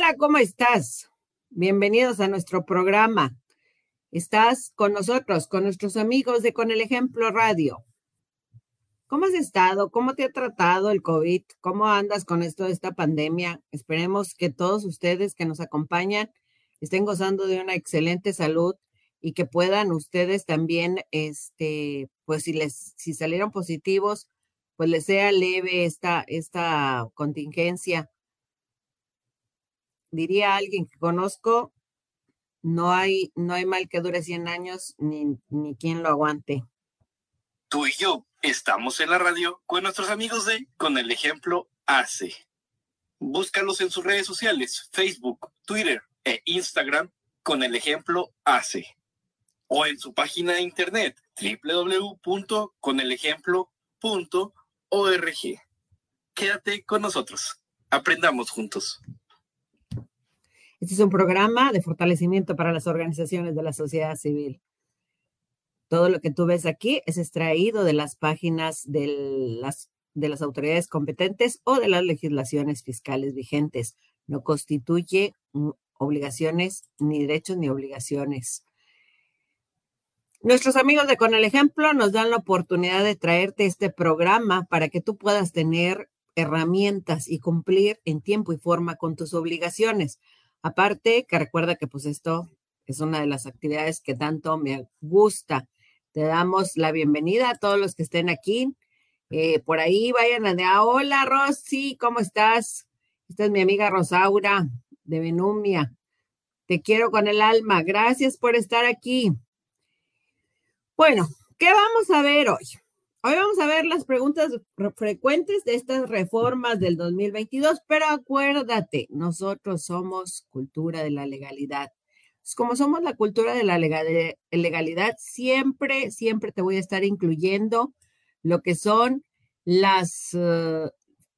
Hola, ¿cómo estás? Bienvenidos a nuestro programa. Estás con nosotros, con nuestros amigos de Con el Ejemplo Radio. ¿Cómo has estado? ¿Cómo te ha tratado el COVID? ¿Cómo andas con esto de esta pandemia? Esperemos que todos ustedes que nos acompañan estén gozando de una excelente salud y que puedan ustedes también, este, pues si les, si salieron positivos, pues les sea leve esta, esta contingencia diría alguien que conozco, no hay, no hay mal que dure 100 años ni, ni quien lo aguante. Tú y yo estamos en la radio con nuestros amigos de Con el Ejemplo ACE. Búscalos en sus redes sociales, Facebook, Twitter e Instagram con el ejemplo ACE. O en su página de internet www.conelejemplo.org. Quédate con nosotros. Aprendamos juntos. Este es un programa de fortalecimiento para las organizaciones de la sociedad civil. Todo lo que tú ves aquí es extraído de las páginas de las, de las autoridades competentes o de las legislaciones fiscales vigentes. No constituye obligaciones, ni derechos, ni obligaciones. Nuestros amigos de Con el Ejemplo nos dan la oportunidad de traerte este programa para que tú puedas tener herramientas y cumplir en tiempo y forma con tus obligaciones. Aparte, que recuerda que pues esto es una de las actividades que tanto me gusta. Te damos la bienvenida a todos los que estén aquí. Eh, por ahí vayan a de, ah, hola Rosy, ¿cómo estás? Esta es mi amiga Rosaura de Benumia. Te quiero con el alma. Gracias por estar aquí. Bueno, ¿qué vamos a ver hoy? Hoy vamos a ver las preguntas frecuentes de estas reformas del 2022, pero acuérdate, nosotros somos cultura de la legalidad. Como somos la cultura de la legalidad, siempre, siempre te voy a estar incluyendo lo que son las, uh,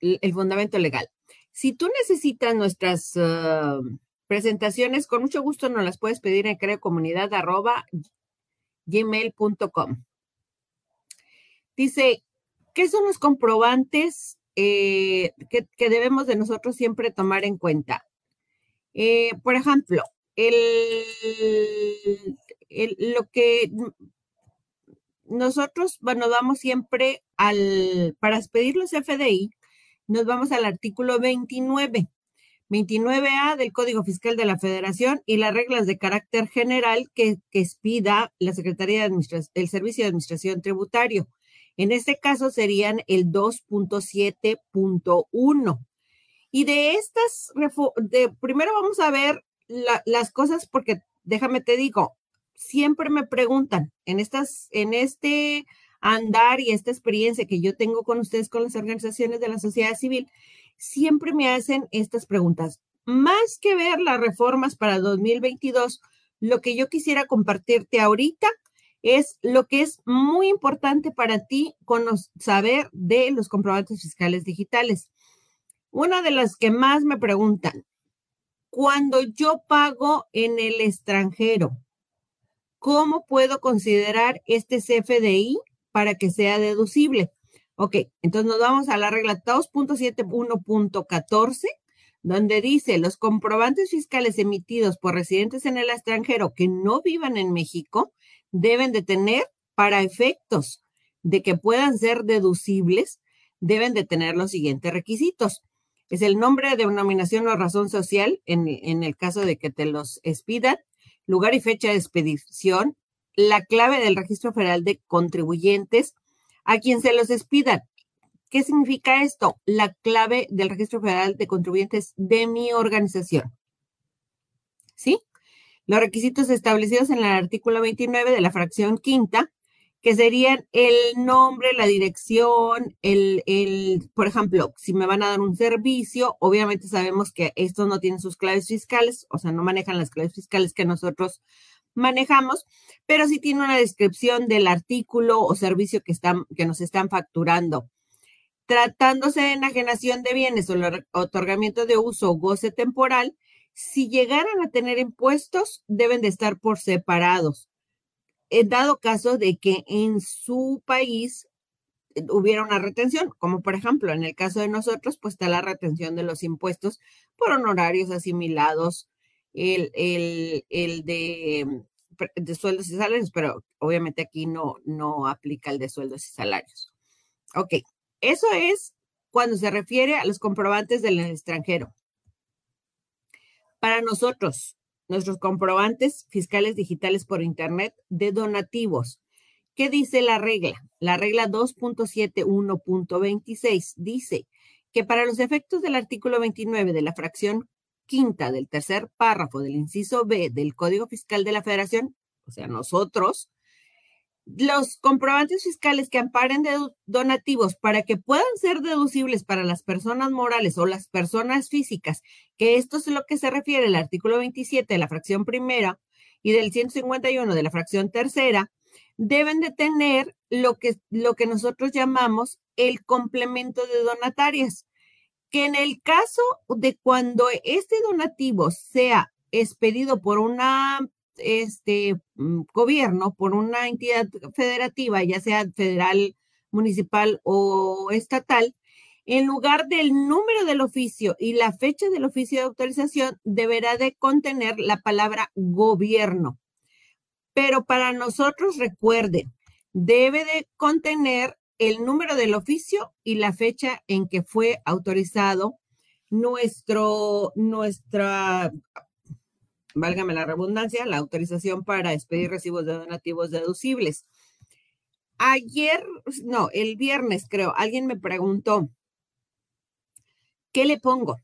el fundamento legal. Si tú necesitas nuestras uh, presentaciones, con mucho gusto nos las puedes pedir en creocomunidad.gmail.com. Dice, ¿qué son los comprobantes eh, que, debemos de nosotros siempre tomar en cuenta? Eh, por ejemplo, lo que nosotros, bueno, vamos siempre al, para pedir los FDI, nos vamos al artículo 29. 29A del Código Fiscal de la Federación y las reglas de carácter general que, que expida la Secretaría de Administración, el Servicio de Administración Tributario. En este caso serían el 2.7.1. Y de estas, de, primero vamos a ver las cosas porque déjame te digo, siempre me preguntan en estas, en este andar y esta experiencia que yo tengo con ustedes, con las organizaciones de la sociedad civil, siempre me hacen estas preguntas. Más que ver las reformas para 2022, lo que yo quisiera compartirte ahorita es lo que es muy importante para ti saber de los comprobantes fiscales digitales. Una de las que más me preguntan, cuando yo pago en el extranjero, ¿cómo puedo considerar este CFDI para que sea deducible? Ok, entonces nos vamos a la regla 2.71.14, donde dice los comprobantes fiscales emitidos por residentes en el extranjero que no vivan en México deben de tener para efectos de que puedan ser deducibles, deben de tener los siguientes requisitos. Es el nombre, de denominación o razón social en, en el caso de que te los expidan, lugar y fecha de expedición, la clave del registro federal de contribuyentes a quien se los expidan. ¿Qué significa esto? La clave del registro federal de contribuyentes de mi organización. ¿Sí? Los requisitos establecidos en el artículo 29 de la fracción quinta, que serían el nombre, la dirección, el, el, por ejemplo, si me van a dar un servicio, obviamente sabemos que estos no tienen sus claves fiscales, o sea, no manejan las claves fiscales que nosotros manejamos, pero sí tiene una descripción del artículo o servicio que, están, que nos están facturando. Tratándose de enajenación de bienes o el otorgamiento de uso o goce temporal, si llegaran a tener impuestos, deben de estar por separados. En dado caso de que en su país hubiera una retención, como por ejemplo en el caso de nosotros, pues está la retención de los impuestos por honorarios asimilados, el, el, de, de, sueldos y salarios, pero obviamente aquí no, no aplica el de sueldos y salarios. Ok, eso es cuando se refiere a los comprobantes del extranjero. Para nosotros, nuestros comprobantes fiscales digitales por Internet de donativos. ¿Qué dice la regla? La regla 2.71.26 dice que para los efectos del artículo 29 de la fracción quinta del tercer párrafo del inciso B del Código Fiscal de la Federación, o sea, nosotros, los comprobantes fiscales que amparen de donativos para que puedan ser deducibles para las personas morales o las personas físicas, que esto es lo que se refiere al artículo 27 de la fracción primera y del 151 de la fracción tercera, deben de tener lo que, lo que nosotros llamamos el complemento de donatarias, que en el caso de cuando este donativo sea expedido por una este mm, gobierno, por una entidad federativa, ya sea federal, municipal o estatal, en lugar del número del oficio y la fecha del oficio de autorización, deberá de contener la palabra gobierno. Pero para nosotros, recuerden, debe de contener el número del oficio y la fecha en que fue autorizado nuestro, nuestra válgame la redundancia, la autorización para expedir recibos de donativos deducibles. Ayer, no, el viernes creo, alguien me preguntó, ¿qué le pongo?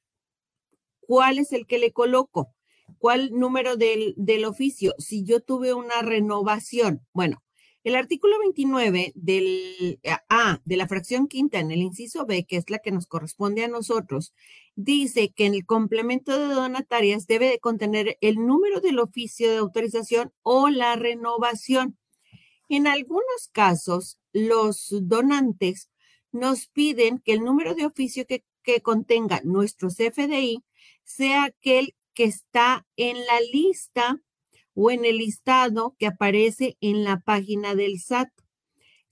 ¿Cuál es el que le coloco? ¿Cuál número del, del oficio? Si yo tuve una renovación. Bueno, el artículo 29 del A de la fracción quinta en el inciso B, que es la que nos corresponde a nosotros, dice que en el complemento de donatarias debe de contener el número del oficio de autorización o la renovación. En algunos casos, los donantes nos piden que el número de oficio que, que contenga nuestro CFDI sea aquel que está en la lista o en el listado que aparece en la página del SAT.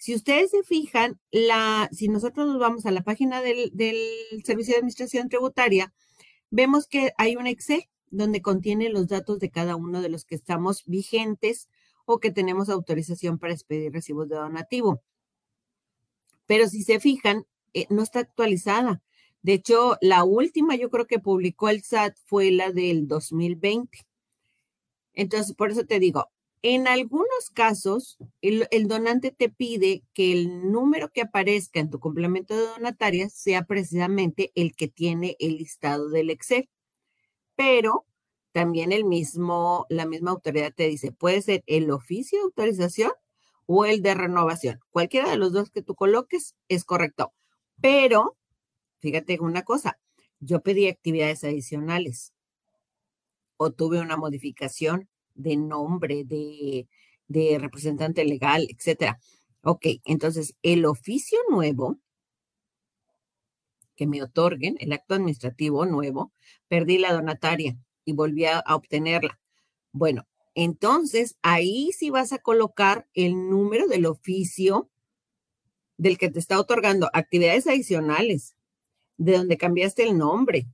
Si ustedes se fijan, la, si nosotros nos vamos a la página del, Servicio de Administración Tributaria, vemos que hay un Excel donde contiene los datos de cada uno de los que estamos vigentes o que tenemos autorización para expedir recibos de donativo. Pero si se fijan, eh, no está actualizada. De hecho, la última yo creo que publicó el SAT fue la del 2020. Entonces, por eso te digo, en algunos casos, el, donante te pide que el número que aparezca en tu complemento de donatarias sea precisamente el que tiene el listado del Excel. Pero también el mismo, la misma autoridad te dice, puede ser el oficio de autorización o el de renovación. Cualquiera de los dos que tú coloques es correcto. Pero, fíjate una cosa, yo pedí actividades adicionales o tuve una modificación de nombre, de, de representante legal, etcétera. Ok, entonces el oficio nuevo que me otorguen, el acto administrativo nuevo, perdí la donataria y volví a, a obtenerla. Bueno, entonces ahí sí vas a colocar el número del oficio del que te está otorgando actividades adicionales, de donde cambiaste el nombre,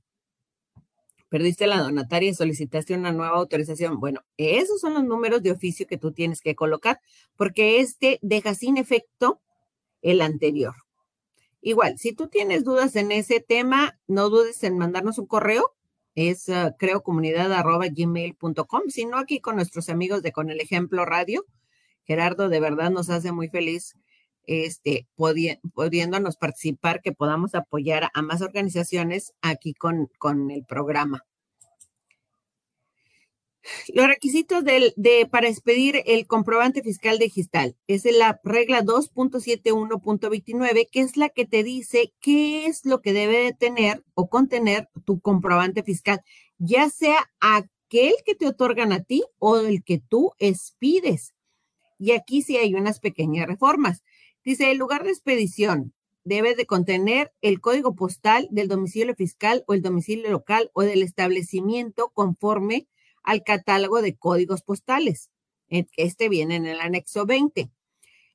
perdiste la donataria y solicitaste una nueva autorización. Bueno, esos son los números de oficio que tú tienes que colocar, porque este deja sin efecto el anterior. Igual, si tú tienes dudas en ese tema, no dudes en mandarnos un correo. Es uh, creo comunidad gmail.com, sino aquí con nuestros amigos de Con el Ejemplo Radio. Gerardo, de verdad nos hace muy feliz este, pudiéndonos participar, que podamos apoyar a más organizaciones aquí con, con el programa. Los requisitos de, para expedir el comprobante fiscal digital es la regla 2.71.29, que es la que te dice qué es lo que debe de tener o contener tu comprobante fiscal, ya sea aquel que te otorgan a ti o el que tú expides. Y aquí sí hay unas pequeñas reformas. Dice, el lugar de expedición debe de contener el código postal del domicilio fiscal o el domicilio local o del establecimiento conforme al catálogo de códigos postales. Este viene en el anexo 20.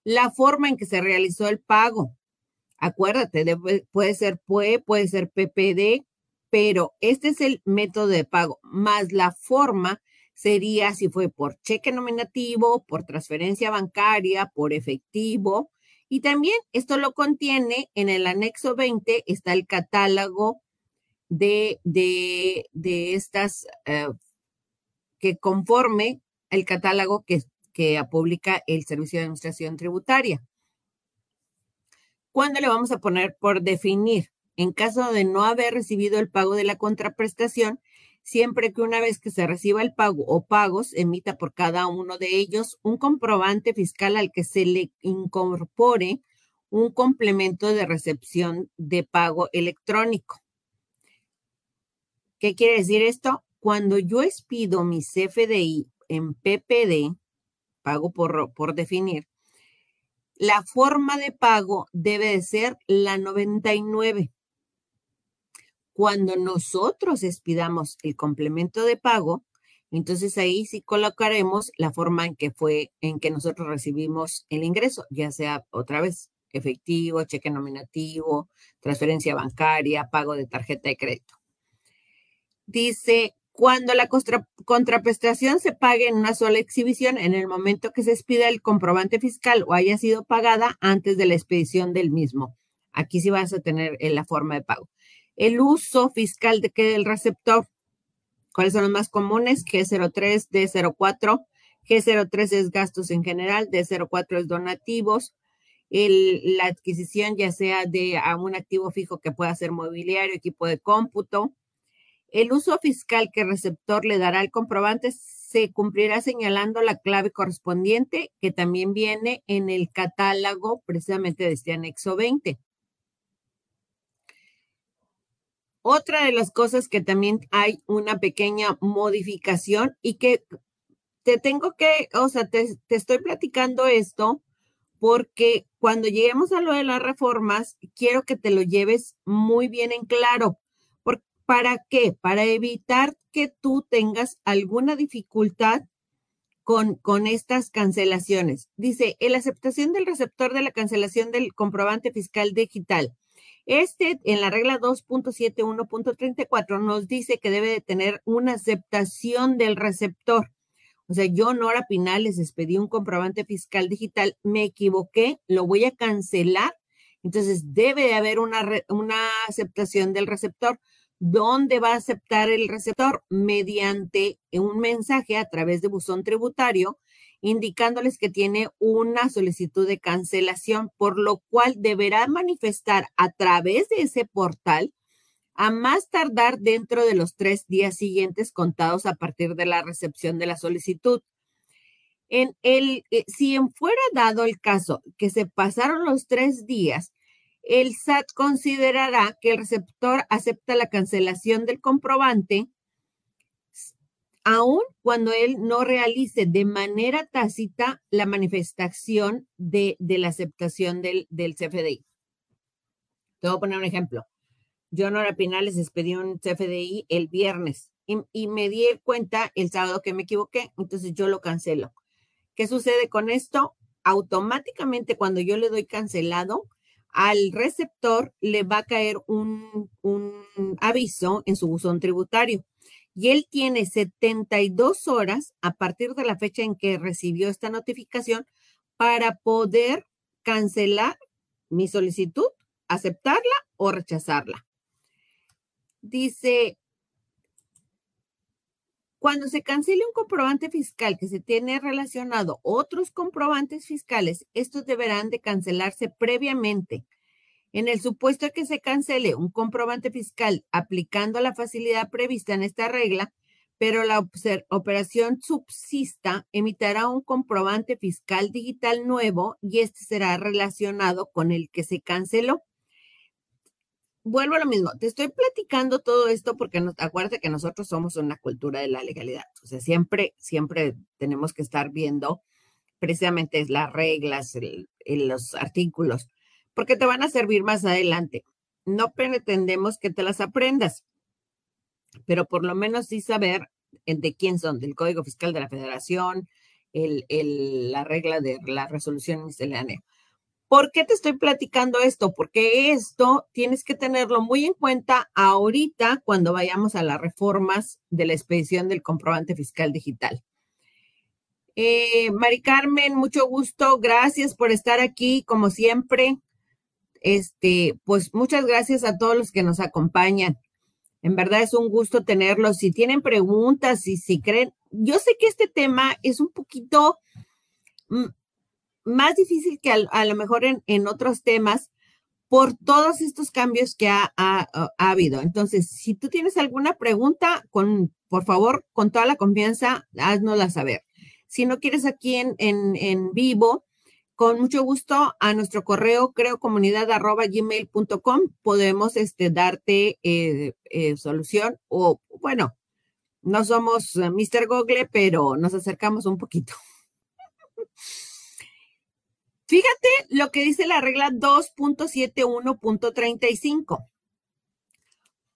La forma en que se realizó el pago, Acuérdate, puede ser PUE, puede ser PPD, pero este es el método de pago, más la forma sería si fue por cheque nominativo, por transferencia bancaria, por efectivo. Y también esto lo contiene en el anexo 20, está el catálogo de, de, de estas eh, que conforme el catálogo que, que publica el Servicio de Administración Tributaria. ¿Cuándo le vamos a poner por definir? En caso de no haber recibido el pago de la contraprestación, siempre que una vez que se reciba el pago o pagos, emita por cada uno de ellos un comprobante fiscal al que se le incorpore un complemento de recepción de pago electrónico. ¿Qué quiere decir esto? Cuando yo expido mi CFDI en PPD, pago por, por definir, la forma de pago debe de ser la 99. Cuando nosotros expidamos el complemento de pago, entonces ahí sí colocaremos la forma en que fue, en que nosotros recibimos el ingreso, ya sea otra vez efectivo, cheque nominativo, transferencia bancaria, pago de tarjeta de crédito. Dice, cuando la contraprestación se pague en una sola exhibición en el momento que se expida el comprobante fiscal o haya sido pagada antes de la expedición del mismo. Aquí sí vas a tener eh, la forma de pago. El uso fiscal de que del receptor. ¿Cuáles son los más comunes? G03, D04. G03 es gastos en general, D04 es donativos. la adquisición ya sea de a un activo fijo que pueda ser mobiliario, equipo de cómputo, el uso fiscal que el receptor le dará al comprobante se cumplirá señalando la clave correspondiente que también viene en el catálogo precisamente de este anexo 20. Otra de las cosas que también hay una pequeña modificación y que te tengo que, o sea, te, estoy platicando esto porque cuando lleguemos a lo de las reformas, quiero que te lo lleves muy bien en claro ¿Para qué? Para evitar que tú tengas alguna dificultad con, con estas cancelaciones. Dice, la aceptación del receptor de la cancelación del comprobante fiscal digital. Este, en la regla 2.71.34, nos dice que debe de tener una aceptación del receptor. O sea, yo, Nora Pinales, expedí un comprobante fiscal digital, me equivoqué, lo voy a cancelar. Entonces, debe de haber una, una aceptación del receptor. ¿Dónde va a aceptar el receptor? Mediante un mensaje a través de buzón tributario indicándoles que tiene una solicitud de cancelación, por lo cual deberá manifestar a través de ese portal a más tardar dentro de los tres días siguientes contados a partir de la recepción de la solicitud. En el, eh, si fuera dado el caso que se pasaron los tres días, el SAT considerará que el receptor acepta la cancelación del comprobante aun cuando él no realice de manera tácita la manifestación de, la aceptación del, CFDI. Te voy a poner un ejemplo. Yo, Nora Pinales, expedí un CFDI el viernes y me di cuenta el sábado que me equivoqué, entonces yo lo cancelo. ¿Qué sucede con esto? Automáticamente cuando yo le doy cancelado, al receptor le va a caer un, aviso en su buzón tributario y él tiene 72 horas a partir de la fecha en que recibió esta notificación para poder cancelar mi solicitud, aceptarla o rechazarla. Dice, cuando se cancele un comprobante fiscal que se tiene relacionado otros comprobantes fiscales, estos deberán de cancelarse previamente. En el supuesto de que se cancele un comprobante fiscal aplicando la facilidad prevista en esta regla, pero la operación subsista, emitirá un comprobante fiscal digital nuevo y este será relacionado con el que se canceló vuelvo a lo mismo, te estoy platicando todo esto porque no, acuérdate que nosotros somos una cultura de la legalidad. O sea, siempre, siempre tenemos que estar viendo precisamente las reglas, los artículos, porque te van a servir más adelante. No pretendemos que te las aprendas, pero por lo menos sí saber de quién son, del Código Fiscal de la Federación, el, la regla de la resolución miscelánea. ¿Por qué te estoy platicando esto? Porque esto tienes que tenerlo muy en cuenta ahorita cuando vayamos a las reformas de la expedición del comprobante fiscal digital. Eh, Mari Carmen, mucho gusto. Gracias por estar aquí, como siempre. Este, pues muchas gracias a todos los que nos acompañan. En verdad es un gusto tenerlos. Si tienen preguntas y si creen, yo sé que este tema es un poquito mm, más difícil que a, lo mejor en, otros temas por todos estos cambios que ha, habido. Entonces, si tú tienes alguna pregunta, con, por favor, con toda la confianza, haznosla saber. Si no quieres aquí en, vivo, con mucho gusto a nuestro correo creocomunidad.gmail.com podemos este, darte eh, eh, solución o, bueno, no somos eh, Mr. Google, pero nos acercamos un poquito. Fíjate lo que dice la regla 2.71.35.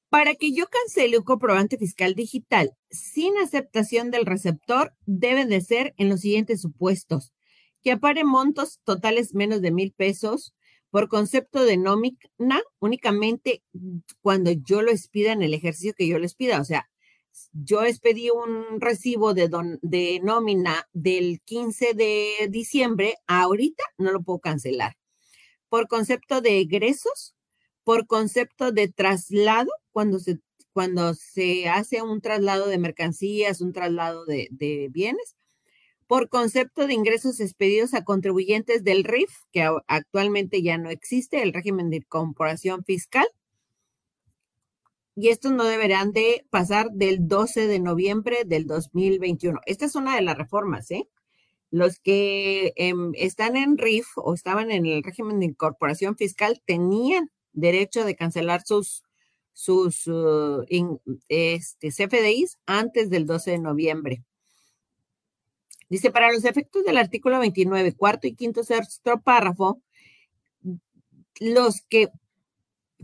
Para que yo cancele un comprobante fiscal digital sin aceptación del receptor, deben de ser en los siguientes supuestos. Que apare montos totales menos de mil pesos por concepto de nómina únicamente cuando yo lo expida en el ejercicio que yo les pida. O sea, yo expedí un recibo de, de nómina del 15 de diciembre, ahorita no lo puedo cancelar. Por concepto de egresos, por concepto de traslado, cuando se, cuando se hace un traslado de mercancías, un traslado de bienes, por concepto de ingresos expedidos a contribuyentes del RIF, que actualmente ya no existe, el régimen de corporación fiscal, y estos no deberán de pasar del 12 de noviembre del 2021. Esta es una de las reformas, ¿eh? Los que em, están en RIF o estaban en el régimen de incorporación fiscal tenían derecho de cancelar sus, sus uh, este, CFDIs antes del 12 de noviembre. Dice, para los efectos del artículo 29, cuarto y quinto sexto párrafo, los que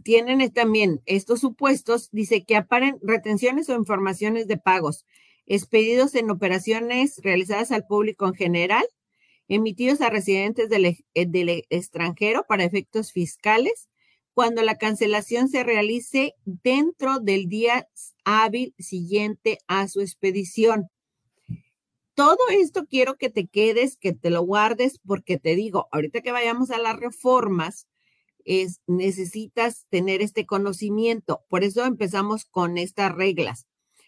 tienen también estos supuestos, dice que aparen retenciones o informaciones de pagos expedidos en operaciones realizadas al público en general, emitidos a residentes del, eh, del extranjero para efectos fiscales, cuando la cancelación se realice dentro del día hábil siguiente a su expedición. Todo esto quiero que te quedes, que te lo guardes, porque te digo, ahorita que vayamos a las reformas, es, necesitas tener este conocimiento. Por eso empezamos con estas reglas.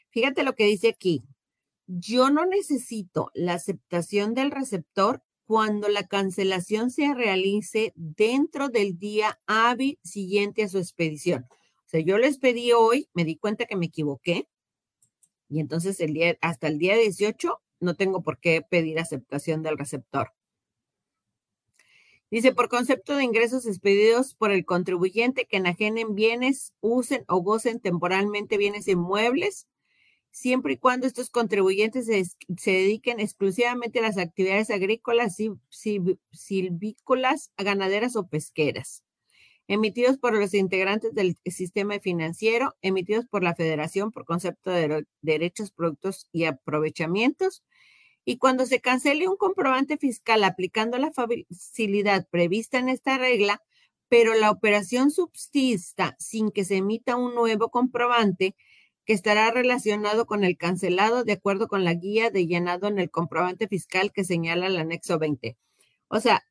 Fíjate lo que dice aquí. Yo no necesito la aceptación del receptor cuando la cancelación se realice dentro del día hábil siguiente a su expedición. O sea, yo les pedí hoy, me di cuenta que me equivoqué y entonces el día, hasta el día 18 no tengo por qué pedir aceptación del receptor. Dice, por concepto de ingresos expedidos por el contribuyente que enajenen bienes, usen o gocen temporalmente bienes inmuebles, siempre y cuando estos contribuyentes se, dediquen exclusivamente a las actividades agrícolas, silvícolas, ganaderas o pesqueras, emitidos por los integrantes del sistema financiero, emitidos por la federación por concepto de derechos, productos y aprovechamientos, y cuando se cancele un comprobante fiscal aplicando la facilidad prevista en esta regla, pero la operación subsista sin que se emita un nuevo comprobante que estará relacionado con el cancelado de acuerdo con la guía de llenado en el comprobante fiscal que señala el anexo 20. O sea,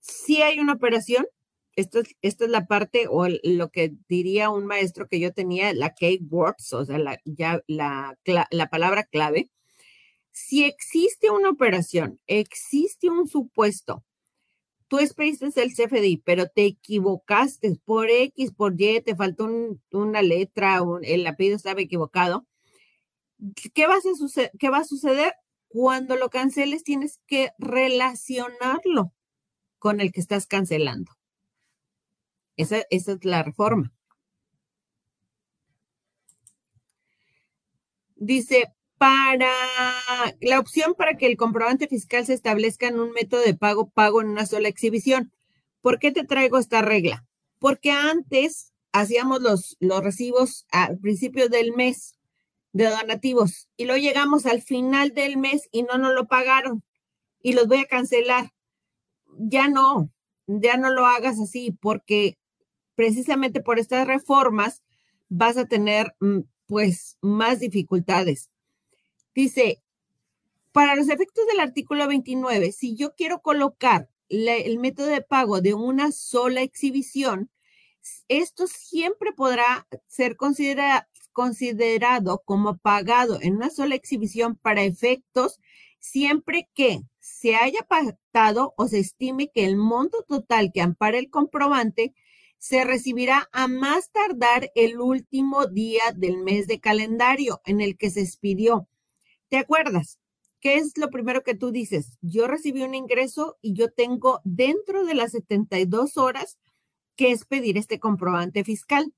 si hay una operación, esto es la parte o lo que diría un maestro que yo tenía, la key words, o sea, la, ya, la palabra clave, si existe una operación, existe un supuesto, tú expediste el CFDI, pero te equivocaste por X, por Y, te faltó una letra, el apellido estaba equivocado, ¿qué, vas a ¿qué va a suceder? Cuando lo canceles tienes que relacionarlo con el que estás cancelando. esa es la reforma. Dice, para la opción para que el comprobante fiscal se establezca en un método de pago, pago en una sola exhibición. ¿Por qué te traigo esta regla? Porque antes hacíamos los, los recibos al principio del mes de donativos y luego llegamos al final del mes y no nos lo pagaron y los voy a cancelar. Ya no. ya no lo hagas así porque precisamente por estas reformas vas a tener mm, pues más dificultades. Dice, para los efectos del artículo 29, si yo quiero colocar el método de pago de una sola exhibición, esto siempre podrá ser considerado como pagado en una sola exhibición para efectos siempre que se haya pactado o se estime que el monto total que ampara el comprobante se recibirá a más tardar el último día del mes de calendario en el que se expidió. ¿Te acuerdas? ¿Qué es lo primero que tú dices? Yo recibí un ingreso y yo tengo dentro de las 72 horas que expedir este comprobante fiscal.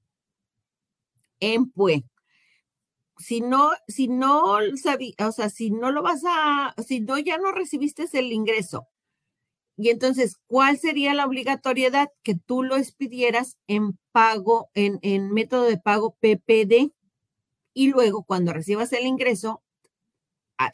En pues, si no, si no sabí, o sea, si no lo vas a, si no ya no recibiste el ingreso y entonces, ¿cuál sería la obligatoriedad? Que tú lo expidieras en pago, en, en método de pago PPD. Y luego, cuando recibas el ingreso,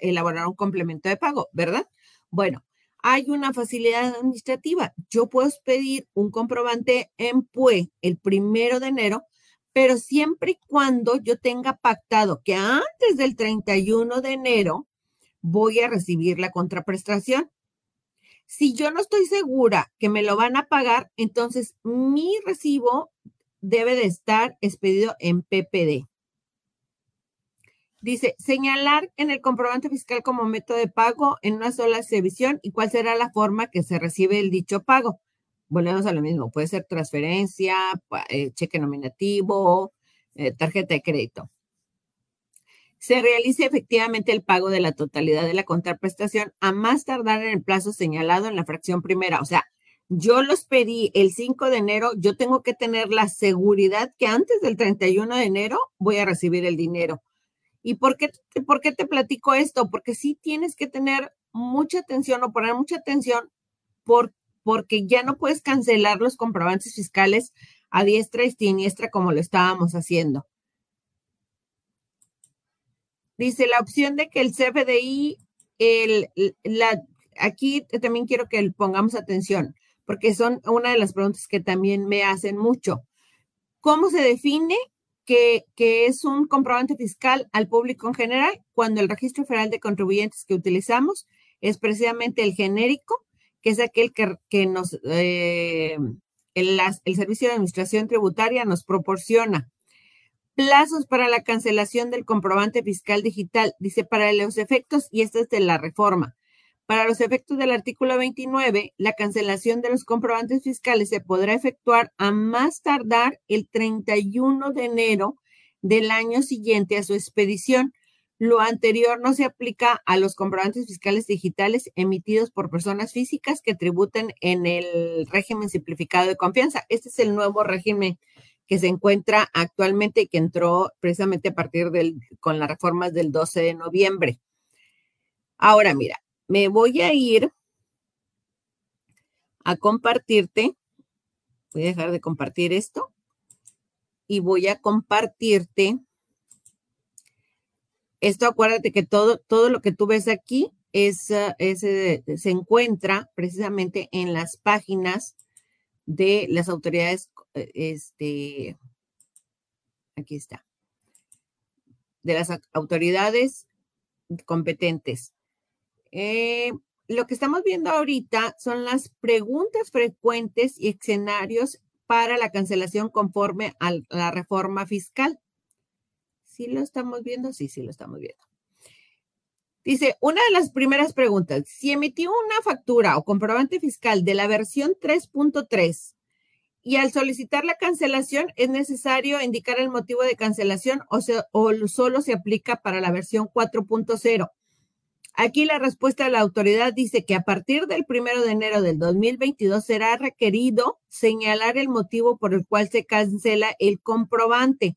elaborar un complemento de pago, ¿verdad? Bueno, hay una facilidad administrativa. Yo puedo pedir un comprobante en PUE el primero de enero, pero siempre y cuando yo tenga pactado que antes del 31 de enero voy a recibir la contraprestación. Si yo no estoy segura que me lo van a pagar, entonces mi recibo debe de estar expedido en PPD. Dice, señalar en el comprobante fiscal como método de pago en una sola exhibición y cuál será la forma que se recibe el dicho pago. Volvemos a lo mismo, puede ser transferencia, eh, cheque nominativo, eh, tarjeta de crédito se realice efectivamente el pago de la totalidad de la contraprestación a más tardar en el plazo señalado en la fracción primera. O sea, yo los pedí el 5 de enero, yo tengo que tener la seguridad que antes del 31 de enero voy a recibir el dinero. ¿Y por qué, por qué te platico esto? Porque sí tienes que tener mucha atención o poner mucha atención por, porque ya no puedes cancelar los comprobantes fiscales a diestra y siniestra como lo estábamos haciendo. Dice la opción de que el CFDI, el, la, aquí también quiero que pongamos atención, porque son una de las preguntas que también me hacen mucho. ¿Cómo se define que, es un comprobante fiscal al público en general cuando el registro federal de contribuyentes que utilizamos es precisamente el genérico, que es aquel que, que nos, eh, el, el Servicio de Administración Tributaria nos proporciona plazos para la cancelación del comprobante fiscal digital. Dice, para los efectos, y esto es de la reforma, para los efectos del artículo 29, la cancelación de los comprobantes fiscales se podrá efectuar a más tardar el 31 de enero del año siguiente a su expedición. Lo anterior no se aplica a los comprobantes fiscales digitales emitidos por personas físicas que tributen en el régimen simplificado de confianza. Este es el nuevo régimen que se encuentra actualmente y que entró precisamente a partir del, con las reformas del 12 de noviembre. Ahora, mira, me voy a ir a compartirte, voy a dejar de compartir esto y voy a compartirte esto, acuérdate que todo, todo lo que tú ves aquí es, eh, se encuentra precisamente en las páginas de las autoridades este, aquí está, de las autoridades competentes. Eh, lo que estamos viendo ahorita son las preguntas frecuentes y escenarios para la cancelación conforme a la reforma fiscal. ¿Sí lo estamos viendo? Sí, sí lo estamos viendo. Dice, una de las primeras preguntas, si emitió una factura o comprobante fiscal de la versión 3.3 y al solicitar la cancelación es necesario indicar el motivo de cancelación o, o solo se aplica para la versión 4.0. Aquí la respuesta de la autoridad dice que a partir del primero de enero del 2022 será requerido señalar el motivo por el cual se cancela el comprobante.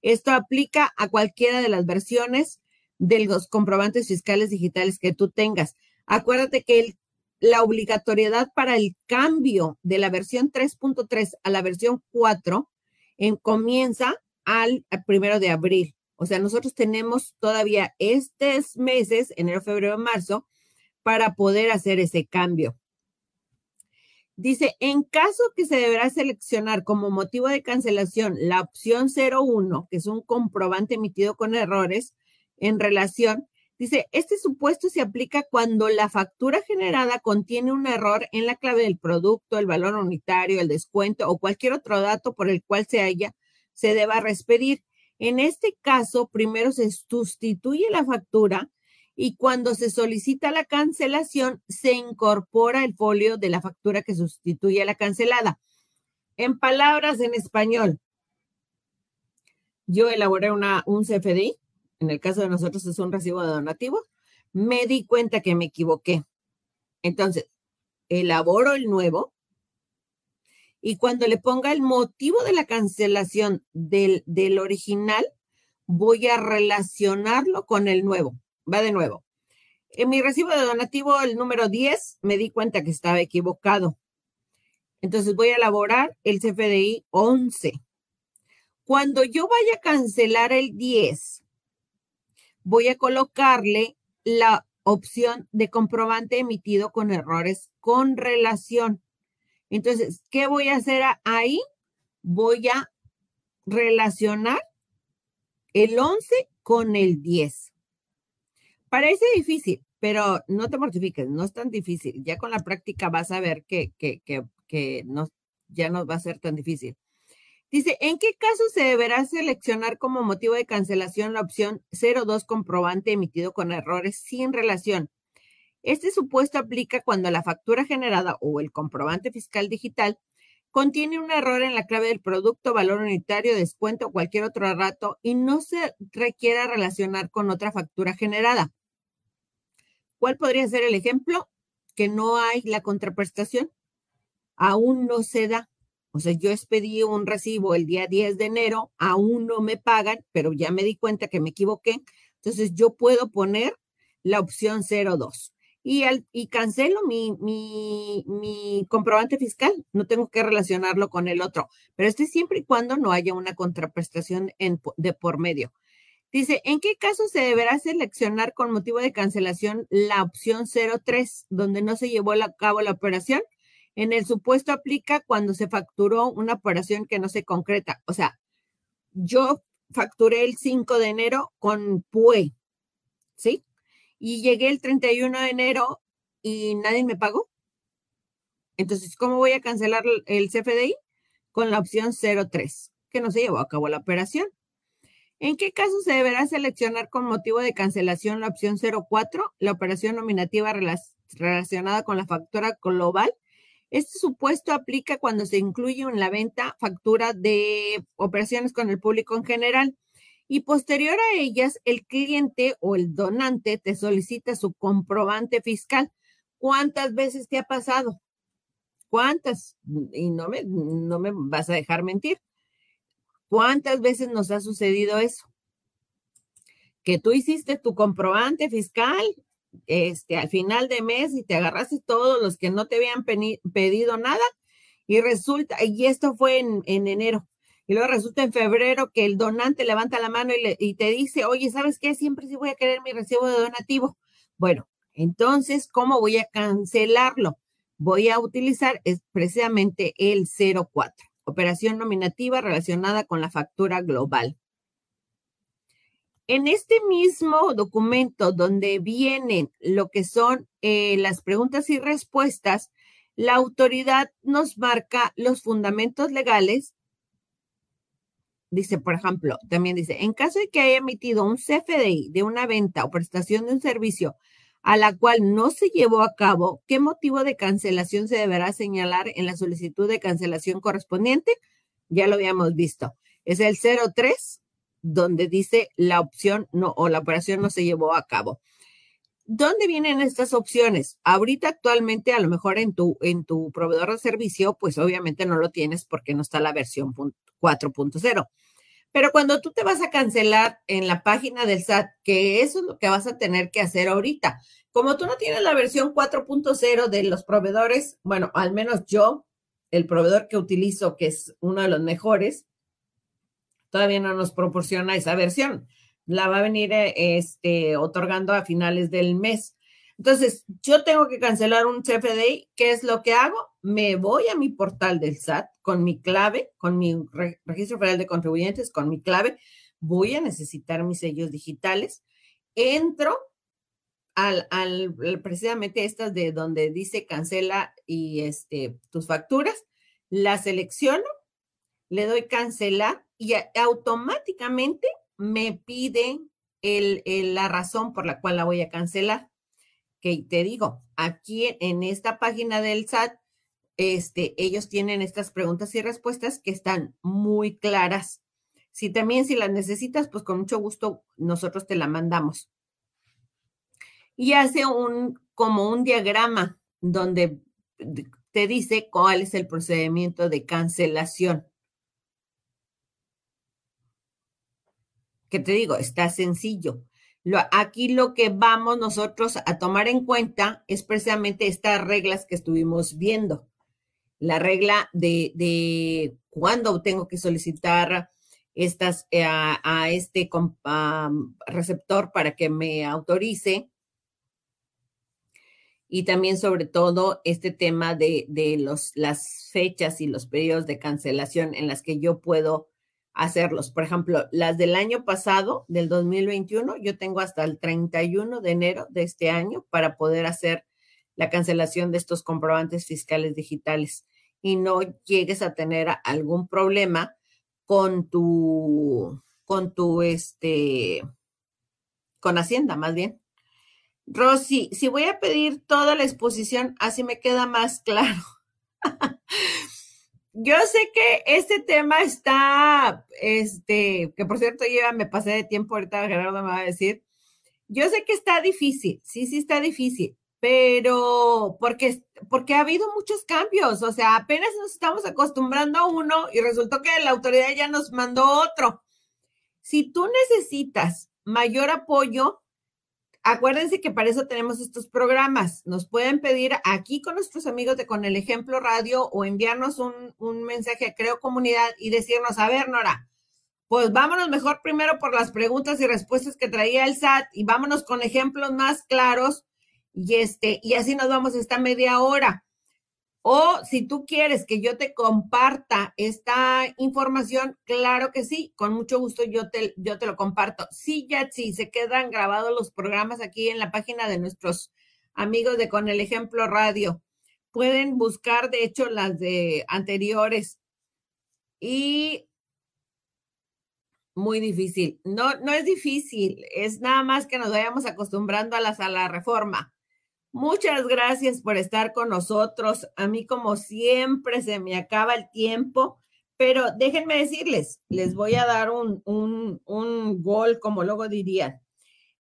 Esto aplica a cualquiera de las versiones de los comprobantes fiscales digitales que tú tengas. Acuérdate que la obligatoriedad para el cambio de la versión 3.3 a la versión 4 en, comienza al, primero de abril. O sea, nosotros tenemos todavía estos meses, enero, febrero, marzo, para poder hacer ese cambio. Dice, en caso que se deberá seleccionar como motivo de cancelación la opción 01, que es un comprobante emitido con errores en relación, dice, este supuesto se aplica cuando la factura generada contiene un error en la clave del producto, el valor unitario, el descuento o cualquier otro dato por el cual se haya, se deba respedir. En este caso, primero se sustituye la factura y cuando se solicita la cancelación, se incorpora el folio de la factura que sustituye a la cancelada. En palabras en español, yo elaboré una, un CFDI, en el caso de nosotros es un recibo de donativo, me di cuenta que me equivoqué. Entonces, elaboro el nuevo y cuando le ponga el motivo de la cancelación del, del original, voy a relacionarlo con el nuevo va de nuevo. En mi recibo de donativo, el número 10, me di cuenta que estaba equivocado. Entonces voy a elaborar el CFDI 11. Cuando yo vaya a cancelar el 10, voy a colocarle la opción de comprobante emitido con errores con relación. Entonces, ¿qué voy a hacer ahí? Voy a relacionar el 11 con el 10. Parece difícil, pero no te mortifiques, no es tan difícil. Ya con la práctica vas a ver que, que, que, que no, ya no va a ser tan difícil. Dice, ¿en qué caso se deberá seleccionar como motivo de cancelación la opción 02 comprobante emitido con errores sin relación? Este supuesto aplica cuando la factura generada o el comprobante fiscal digital contiene un error en la clave del producto, valor unitario, descuento o cualquier otro rato y no se requiera relacionar con otra factura generada. ¿Cuál podría ser el ejemplo? Que no hay la contraprestación. Aún no se da. O sea, yo expedí un recibo el día 10 de enero, aún no me pagan, pero ya me di cuenta que me equivoqué. Entonces, yo puedo poner la opción 02 y, al, y cancelo mi, mi, mi, comprobante fiscal. No tengo que relacionarlo con el otro, pero este siempre y cuando no haya una contraprestación en, de por medio. Dice, ¿en qué caso se deberá seleccionar con motivo de cancelación la opción 03, donde no se llevó a cabo la operación? En el supuesto aplica cuando se facturó una operación que no se concreta. O sea, yo facturé el 5 de enero con PUE, ¿sí? Y llegué el 31 de enero y nadie me pagó. Entonces, ¿cómo voy a cancelar el CFDI? Con la opción 03, que no se llevó a cabo la operación. ¿En qué caso se deberá seleccionar con motivo de cancelación la opción 04, la operación nominativa relacionada con la factura global? Este supuesto aplica cuando se incluye en la venta factura de operaciones con el público en general y posterior a ellas el cliente o el donante te solicita su comprobante fiscal. ¿Cuántas veces te ha pasado? ¿Cuántas? Y no me, no me vas a dejar mentir. ¿Cuántas veces nos ha sucedido eso? Que tú hiciste tu comprobante fiscal este, al final de mes y te agarraste todos los que no te habían pedido nada y resulta, y esto fue en, enero, y luego resulta en febrero que el donante levanta la mano y, te dice, oye, ¿sabes qué? Siempre sí voy a querer mi recibo de donativo. Bueno, entonces, ¿cómo voy a cancelarlo? Voy a utilizar precisamente el 04 operación nominativa relacionada con la factura global. En este mismo documento donde vienen lo que son eh, las preguntas y respuestas, la autoridad nos marca los fundamentos legales. Dice, por ejemplo, también dice, en caso de que haya emitido un CFDI de una venta o prestación de un servicio a la cual no se llevó a cabo, ¿qué motivo de cancelación se deberá señalar en la solicitud de cancelación correspondiente? Ya lo habíamos visto. Es el 03, donde dice la opción no o la operación no se llevó a cabo. ¿Dónde vienen estas opciones? Ahorita actualmente, a lo mejor en tu, en tu proveedor de servicio, pues obviamente no lo tienes porque no está la versión 4.0. Pero cuando tú te vas a cancelar en la página del SAT, que eso es lo que vas a tener que hacer ahorita. Como tú no tienes la versión 4.0 de los proveedores, bueno, al menos yo, el proveedor que utilizo, que es uno de los mejores, todavía no nos proporciona esa versión. La va a venir este, otorgando a finales del mes. Entonces, yo tengo que cancelar un CFDI. ¿Qué es lo que hago? Me voy a mi portal del SAT con mi clave, con mi registro federal de contribuyentes, con mi clave. Voy a necesitar mis sellos digitales. Entro al, al precisamente estas de donde dice cancela y este tus facturas, la selecciono, le doy cancelar y automáticamente me pide el, la razón por la cual la voy a cancelar que te digo, aquí en esta página del SAT, este, ellos tienen estas preguntas y respuestas que están muy claras. Si también si las necesitas, pues con mucho gusto nosotros te la mandamos. Y hace un como un diagrama donde te dice cuál es el procedimiento de cancelación. Que te digo, está sencillo aquí lo que vamos nosotros a tomar en cuenta es precisamente estas reglas que estuvimos viendo. La regla de, de cuándo tengo que solicitar estas eh, a, este receptor para que me autorice. Y también sobre todo este tema de, de los, las fechas y los periodos de cancelación en las que yo puedo hacerlos. Por ejemplo, las del año pasado, del 2021, yo tengo hasta el 31 de enero de este año para poder hacer la cancelación de estos comprobantes fiscales digitales y no llegues a tener algún problema con tu, con tu, este, con Hacienda más bien. Rosy, si voy a pedir toda la exposición, así me queda más claro. Yo sé que este tema está, este, que por cierto, ya me pasé de tiempo, ahorita Gerardo me va a decir. Yo sé que está difícil, sí, sí está difícil, pero porque, porque ha habido muchos cambios, o sea, apenas nos estamos acostumbrando a uno y resultó que la autoridad ya nos mandó otro. Si tú necesitas mayor apoyo, Acuérdense que para eso tenemos estos programas. Nos pueden pedir aquí con nuestros amigos de Con el Ejemplo Radio o enviarnos un, un mensaje a Creo Comunidad y decirnos, a ver, Nora, pues vámonos mejor primero por las preguntas y respuestas que traía el SAT y vámonos con ejemplos más claros y este, y así nos vamos esta media hora. O si tú quieres que yo te comparta esta información, claro que sí, con mucho gusto yo te, yo te lo comparto. Sí, ya sí, se quedan grabados los programas aquí en la página de nuestros amigos de Con el Ejemplo Radio. Pueden buscar, de hecho, las de anteriores. Y muy difícil. No, no es difícil, es nada más que nos vayamos acostumbrando a, las, a la reforma. Muchas gracias por estar con nosotros. A mí, como siempre, se me acaba el tiempo, pero déjenme decirles, les voy a dar un, un, un gol, como luego dirían.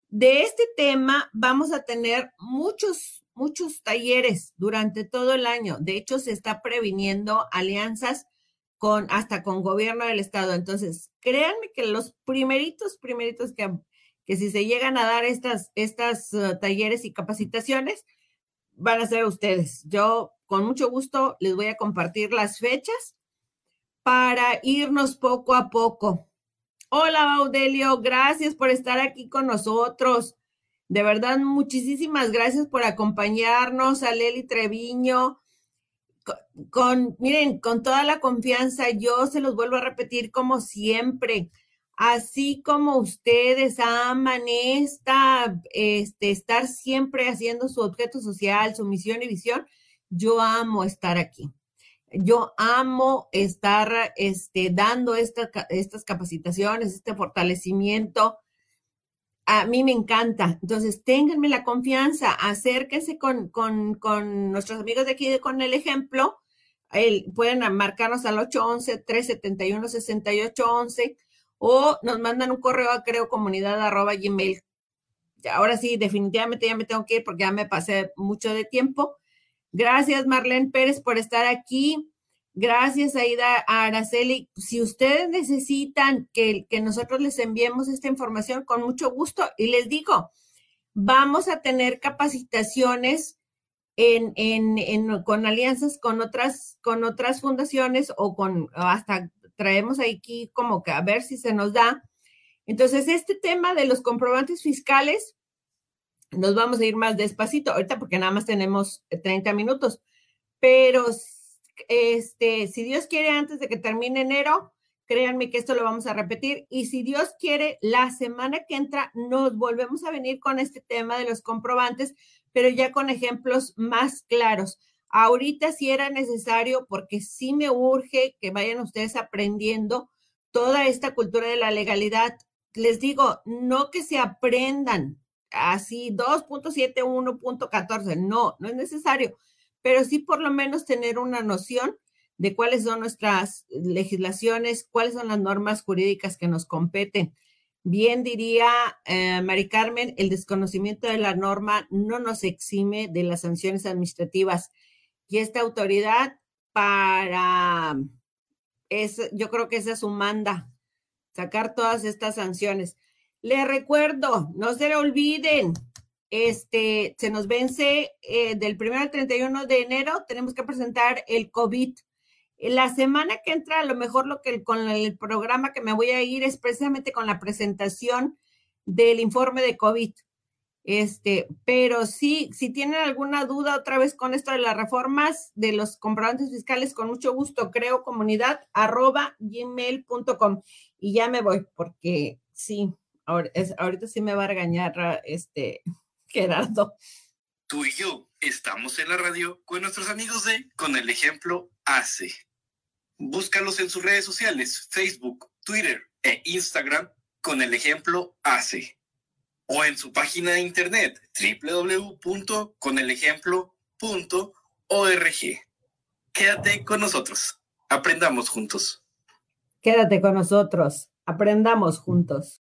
De este tema vamos a tener muchos, muchos talleres durante todo el año. De hecho, se está previniendo alianzas con hasta con gobierno del estado. Entonces, créanme que los primeritos, primeritos que que si se llegan a dar estas, estas uh, talleres y capacitaciones, van a ser ustedes. Yo con mucho gusto les voy a compartir las fechas para irnos poco a poco. Hola, Baudelio, gracias por estar aquí con nosotros. De verdad, muchísimas gracias por acompañarnos, a Leli Treviño. con, miren, con toda la confianza, yo se los vuelvo a repetir como siempre así como ustedes aman esta, este, estar siempre haciendo su objeto social, su misión y visión, yo amo estar aquí. Yo amo estar este, dando estas capacitaciones, este fortalecimiento. A mí me encanta. Entonces, ténganme la confianza, acérquense con, con, nuestros amigos de aquí Con el Ejemplo. pueden marcarnos al 811-371-6811 o nos mandan un correo a creo comunidad arroba gmail. Ahora sí, definitivamente ya me tengo que ir porque ya me pasé mucho de tiempo. Gracias, Marlene Pérez, por estar aquí. Gracias, Aida Araceli. Si ustedes necesitan que, que nosotros les enviemos esta información, con mucho gusto. Y les digo, vamos a tener capacitaciones en, en, en, con alianzas con otras, con otras fundaciones o con hasta traemos aquí como que a ver si se nos da. Entonces, este tema de los comprobantes fiscales nos vamos a ir más despacito ahorita porque nada más tenemos 30 minutos, pero este, si Dios quiere antes de que termine enero, créanme que esto lo vamos a repetir y si Dios quiere, la semana que entra nos volvemos a venir con este tema de los comprobantes, pero ya con ejemplos más claros. Ahorita sí era necesario porque sí me urge que vayan ustedes aprendiendo toda esta cultura de la legalidad. Les digo, no que se aprendan así 2.7, no, no es necesario, pero sí por lo menos tener una noción de cuáles son nuestras legislaciones, cuáles son las normas jurídicas que nos competen. Bien diría eh, Mari Carmen, el desconocimiento de la norma no nos exime de las sanciones administrativas y esta autoridad para, es, yo creo que esa es su manda, sacar todas estas sanciones. Le recuerdo, no se le olviden, este, se nos vence eh, del 1 al 31 de enero, tenemos que presentar el COVID. La semana que entra, a lo mejor lo que con el programa que me voy a ir es precisamente con la presentación del informe de COVID. Este, pero sí, si tienen alguna duda otra vez con esto de las reformas de los comprobantes fiscales, con mucho gusto, creo comunidad arroba gmail.com. Y ya me voy porque sí, ahorita sí me va a regañar este Gerardo. Tú y yo estamos en la radio con nuestros amigos de Con el Ejemplo Hace. Búscalos en sus redes sociales, Facebook, Twitter e Instagram con el ejemplo Hace o en su página de internet www.conelejemplo.org. Quédate con nosotros. Aprendamos juntos. Quédate con nosotros. Aprendamos juntos.